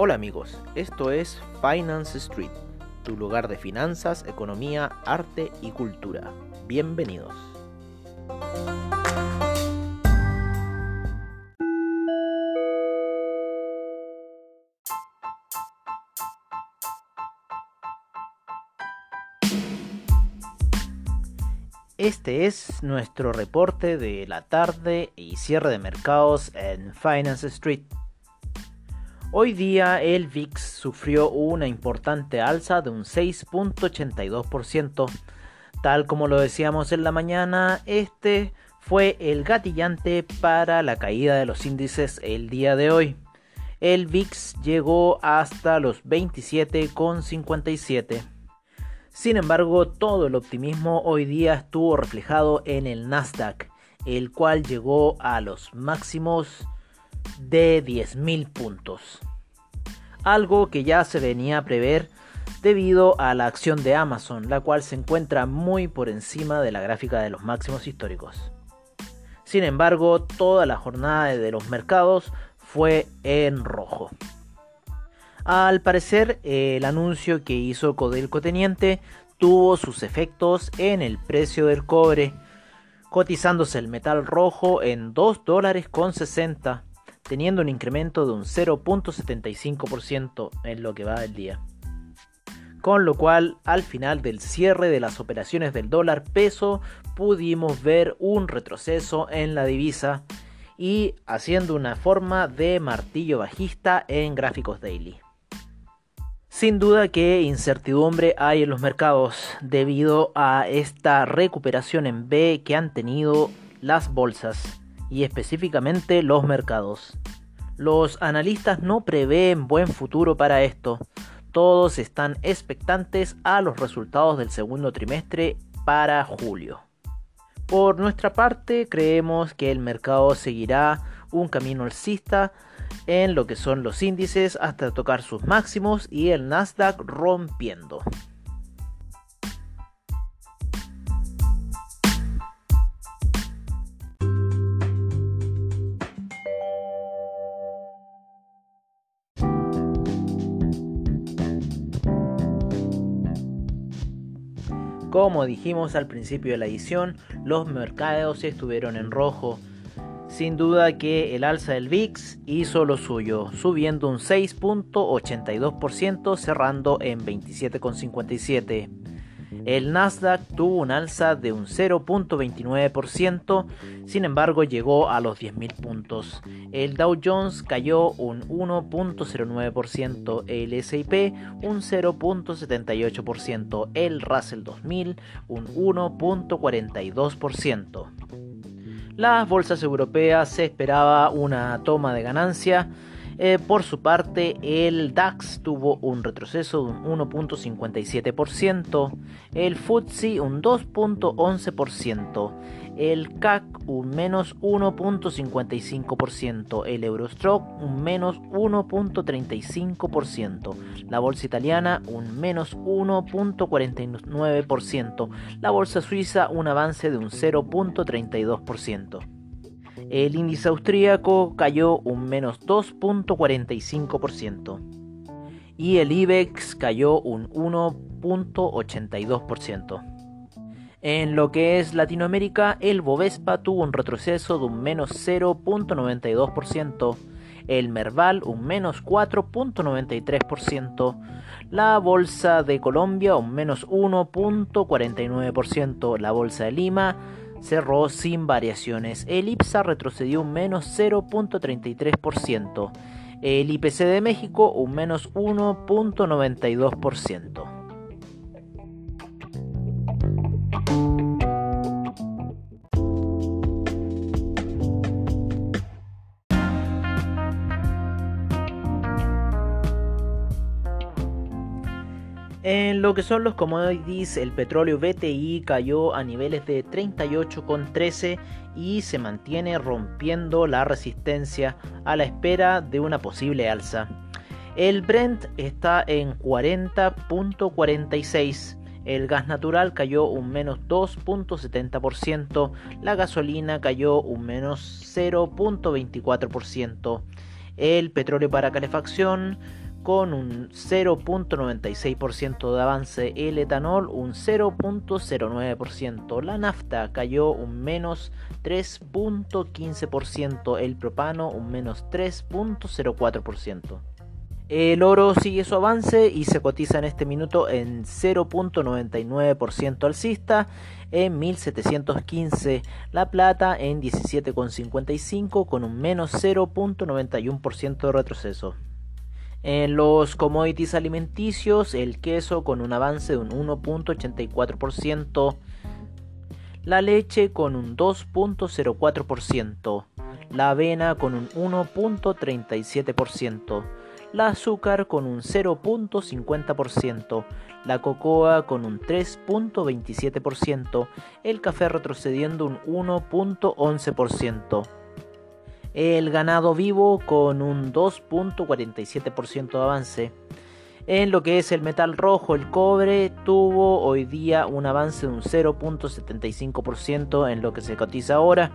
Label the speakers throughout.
Speaker 1: Hola amigos, esto es Finance Street, tu lugar de finanzas, economía, arte y cultura. Bienvenidos. Este es nuestro reporte de la tarde y cierre de mercados en Finance Street. Hoy día el VIX sufrió una importante alza de un 6.82%. Tal como lo decíamos en la mañana, este fue el gatillante para la caída de los índices el día de hoy. El VIX llegó hasta los 27,57. Sin embargo, todo el optimismo hoy día estuvo reflejado en el Nasdaq, el cual llegó a los máximos de 10.000 puntos. Algo que ya se venía a prever debido a la acción de Amazon, la cual se encuentra muy por encima de la gráfica de los máximos históricos. Sin embargo, toda la jornada de los mercados fue en rojo. Al parecer, el anuncio que hizo Codelco Teniente tuvo sus efectos en el precio del cobre, cotizándose el metal rojo en 2 dólares con 60, teniendo un incremento de un 0.75% en lo que va del día. Con lo cual, al final del cierre de las operaciones del dólar peso, pudimos ver un retroceso en la divisa y haciendo una forma de martillo bajista en gráficos daily. Sin duda que incertidumbre hay en los mercados debido a esta recuperación en B que han tenido las bolsas y específicamente los mercados. Los analistas no prevén buen futuro para esto. Todos están expectantes a los resultados del segundo trimestre para julio. Por nuestra parte, creemos que el mercado seguirá un camino alcista en lo que son los índices hasta tocar sus máximos y el Nasdaq rompiendo. Como dijimos al principio de la edición, los mercados estuvieron en rojo, sin duda que el alza del VIX hizo lo suyo, subiendo un 6.82% cerrando en 27,57. El Nasdaq tuvo un alza de un 0.29%, sin embargo llegó a los 10.000 puntos. El Dow Jones cayó un 1.09%, el S&P un 0.78%, el Russell 2000 un 1.42%. Las bolsas europeas se esperaba una toma de ganancia. Eh, por su parte, el DAX tuvo un retroceso de un 1.57%, el FTSE un 2.11%, el CAC un menos 1.55%, el Eurostock un menos 1.35%, la bolsa italiana un menos 1.49%, la bolsa suiza un avance de un 0.32%. El índice austríaco cayó un menos 2.45% y el IBEX cayó un 1.82%. En lo que es Latinoamérica, el Bovespa tuvo un retroceso de un menos 0.92%, el Merval un menos 4.93%, la Bolsa de Colombia un menos 1.49%, la Bolsa de Lima cerró sin variaciones, el IPSA retrocedió un menos 0.33%, el IPC de México un menos 1.92%. En lo que son los commodities, el petróleo BTI cayó a niveles de 38,13 y se mantiene rompiendo la resistencia a la espera de una posible alza. El Brent está en 40.46. El gas natural cayó un menos 2.70%, la gasolina cayó un menos 0.24%, el petróleo para calefacción con un 0.96% de avance, el etanol un 0.09%, la nafta cayó un menos 3.15%, el propano un menos 3.04%. El oro sigue su avance y se cotiza en este minuto en 0.99% alcista en 1715. La plata en 17.55 con un menos 0.91% de retroceso. En los commodities alimenticios, el queso con un avance de un 1.84%, la leche con un 2.04%, la avena con un 1.37%, la azúcar con un 0.50%, la cocoa con un 3.27%, el café retrocediendo un 1.11%, el ganado vivo con un 2.47% de avance. En lo que es el metal rojo, el cobre tuvo hoy día un avance de un 0.75% en lo que se cotiza ahora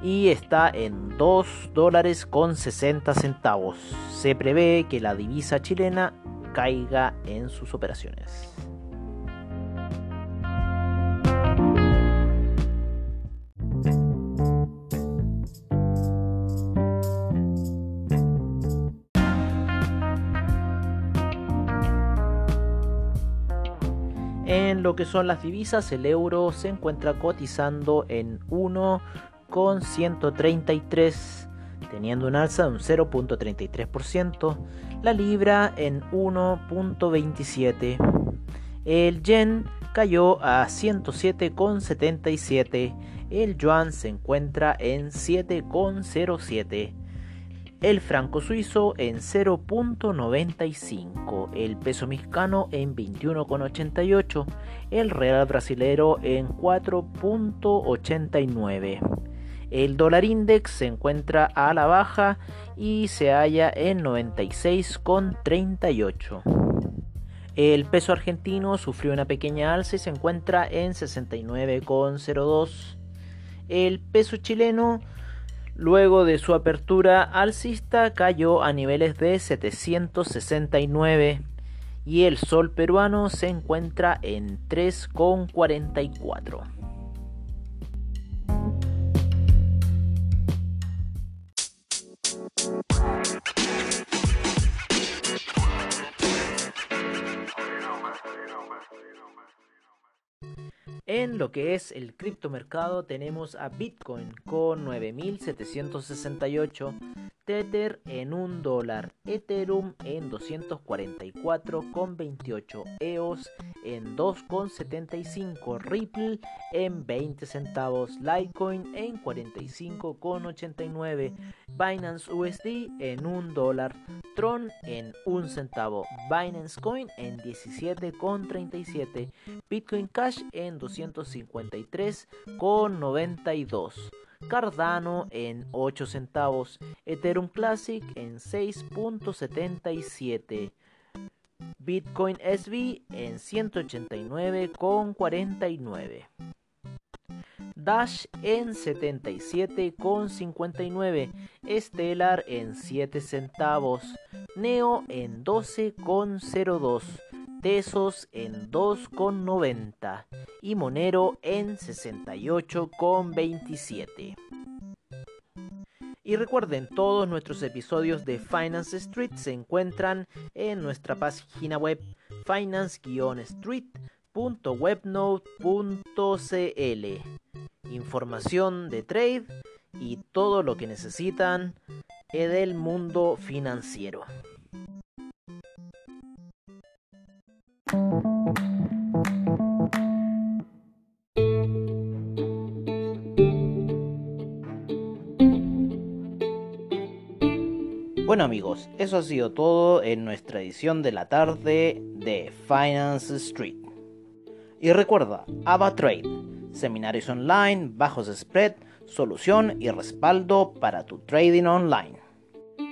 Speaker 1: y está en 2 dólares con 60 centavos. Se prevé que la divisa chilena caiga en sus operaciones. Lo que son las divisas, el euro se encuentra cotizando en 1 con 133, teniendo un alza de un 0.33%, la libra en 1.27, el yen cayó a 107,77, el yuan se encuentra en 7,07, el franco suizo en 0.95, el peso mexicano en 21.88, el real brasilero en 4.89. El dólar index se encuentra a la baja y se halla en 96,38. El peso argentino sufrió una pequeña alza y se encuentra en 69,02. El peso chileno, luego de su apertura alcista, cayó a niveles de 769 y el sol peruano se encuentra en 3,44. En lo que es el criptomercado tenemos a Bitcoin con 9768, Tether en 1 dólar, Ethereum en 244,28, EOS en 2,75, Ripple en 20 centavos, Litecoin en 45,89, Binance USD en 1 dólar, Tron en 1 centavo, Binance Coin en 17,37, Bitcoin Cash en 253,92. Cardano en 8 centavos, Ethereum Classic en 6.77, Bitcoin SV en 189,49. Dash en 77,59, Stellar en 7 centavos, Neo en 12,02, Tesos en 2,90 y Monero en 68,27. Y recuerden, todos nuestros episodios de Finance Street se encuentran en nuestra página web finance-street.webnode.cl. Información de trade y todo lo que necesitan del mundo financiero. Bueno amigos, eso ha sido todo en nuestra edición de la tarde de Finance Street. Y recuerda, AvaTrade, seminarios online, bajos spread, solución y respaldo para tu trading online.